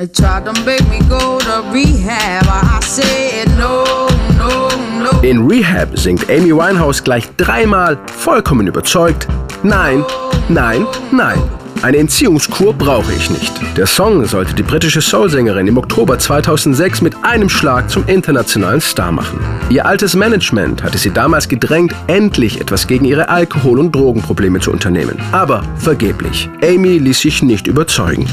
They tried to make me go to rehab. I said no, no, no. In Rehab singt Amy Winehouse gleich dreimal vollkommen überzeugt: Nein, nein, nein. Eine Entziehungskur brauche ich nicht. Der Song sollte die britische Soulsängerin im Oktober 2006 mit einem Schlag zum internationalen Star machen. Ihr altes Management hatte sie damals gedrängt, endlich etwas gegen ihre Alkohol- und Drogenprobleme zu unternehmen. Aber vergeblich. Amy ließ sich nicht überzeugen.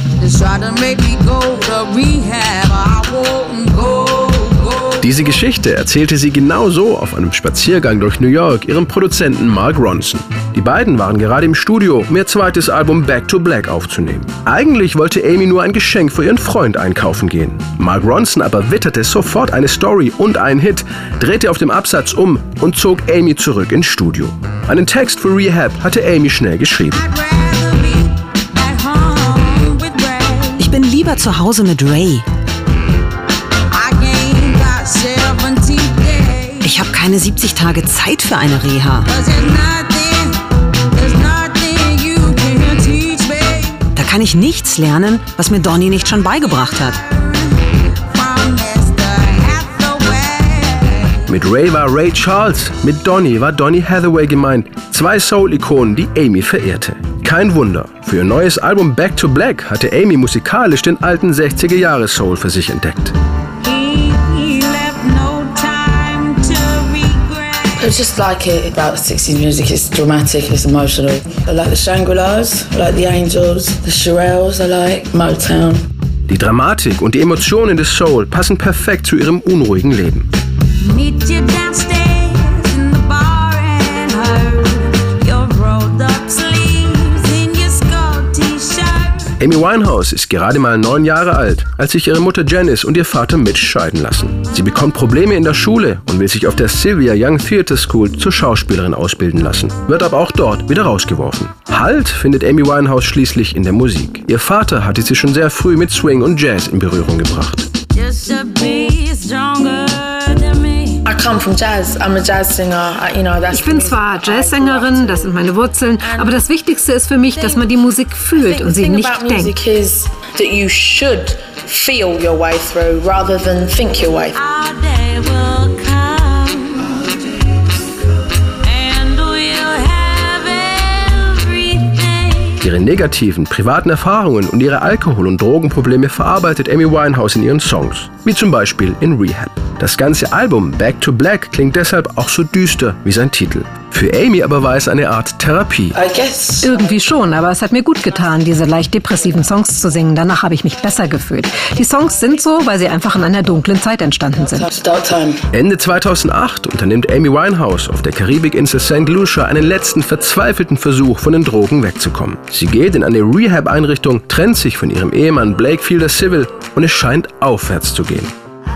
Diese Geschichte erzählte sie genau so auf einem Spaziergang durch New York ihrem Produzenten Mark Ronson. Die beiden waren gerade im Studio, um ihr zweites Album Back to Black aufzunehmen. Eigentlich wollte Amy nur ein Geschenk für ihren Freund einkaufen gehen. Mark Ronson aber witterte sofort eine Story und einen Hit, drehte auf dem Absatz um und zog Amy zurück ins Studio. Einen Text für Rehab hatte Amy schnell geschrieben. Ich bin lieber zu Hause mit Ray. Keine 70 Tage Zeit für eine Reha. Da kann ich nichts lernen, was mir Donny nicht schon beigebracht hat. Mit Ray war Ray Charles, mit Donny war Donny Hathaway gemeint. Zwei Soul-Ikonen, die Amy verehrte. Kein Wunder. Für ihr neues Album Back to Black hatte Amy musikalisch den alten 60er-Jahre-Soul für sich entdeckt. I just like it about 60s music. It's dramatic, it's emotional. I like the Shangri-Las, I like the Angels, the Shirelles, I like Motown. Die Dramatik und die Emotionen des Soul passen perfekt zu ihrem unruhigen Leben. Amy Winehouse ist gerade mal neun Jahre alt, als sich ihre Mutter Janice und ihr Vater Mitch scheiden lassen. Sie bekommt Probleme in der Schule und will sich auf der Sylvia Young Theatre School zur Schauspielerin ausbilden lassen, wird aber auch dort wieder rausgeworfen. Halt findet Amy Winehouse schließlich in der Musik. Ihr Vater hatte sie schon sehr früh mit Swing und Jazz in Berührung gebracht. Come from jazz. I'm a jazz singer. I, you know, that's Ich bin zwar Jazzsängerin, das sind meine Wurzeln, aber das Wichtigste ist für mich, dass man die Musik fühlt und the sie thing nicht denkt. music is that you should feel your way through rather than think your way. Our Ihre negativen, privaten Erfahrungen und ihre Alkohol- und Drogenprobleme verarbeitet Amy Winehouse in ihren Songs, wie zum Beispiel in Rehab. Das ganze Album Back to Black klingt deshalb auch so düster wie sein Titel. Für Amy aber war es eine Art Therapie. I guess Irgendwie schon, aber es hat mir gut getan, diese leicht depressiven Songs zu singen. Danach habe ich mich besser gefühlt. Die Songs sind so, weil sie einfach in einer dunklen Zeit entstanden sind. Ende 2008 unternimmt Amy Winehouse auf der Karibikinsel St. Lucia einen letzten verzweifelten Versuch, von den Drogen wegzukommen. Sie geht in eine Rehab-Einrichtung, trennt sich von ihrem Ehemann Blake Fielder Civil und es scheint aufwärts zu gehen.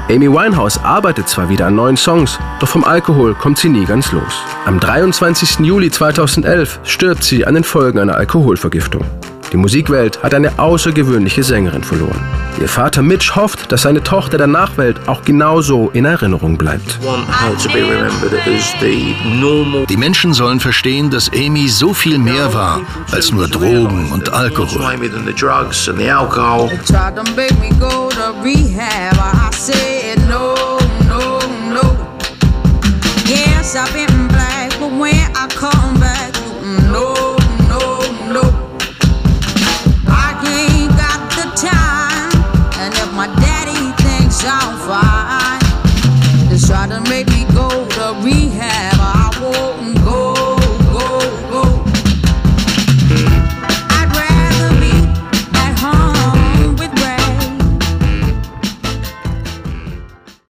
Amy Winehouse arbeitet zwar wieder an neuen Songs, doch vom Alkohol kommt sie nie ganz los. Am 23. Juli 2011 stirbt sie an den Folgen einer Alkoholvergiftung. Die Musikwelt hat eine außergewöhnliche Sängerin verloren. Ihr Vater Mitch hofft, dass seine Tochter der Nachwelt auch genauso in Erinnerung bleibt. Die Menschen sollen verstehen, dass Amy so viel mehr war als nur Drogen und Alkohol.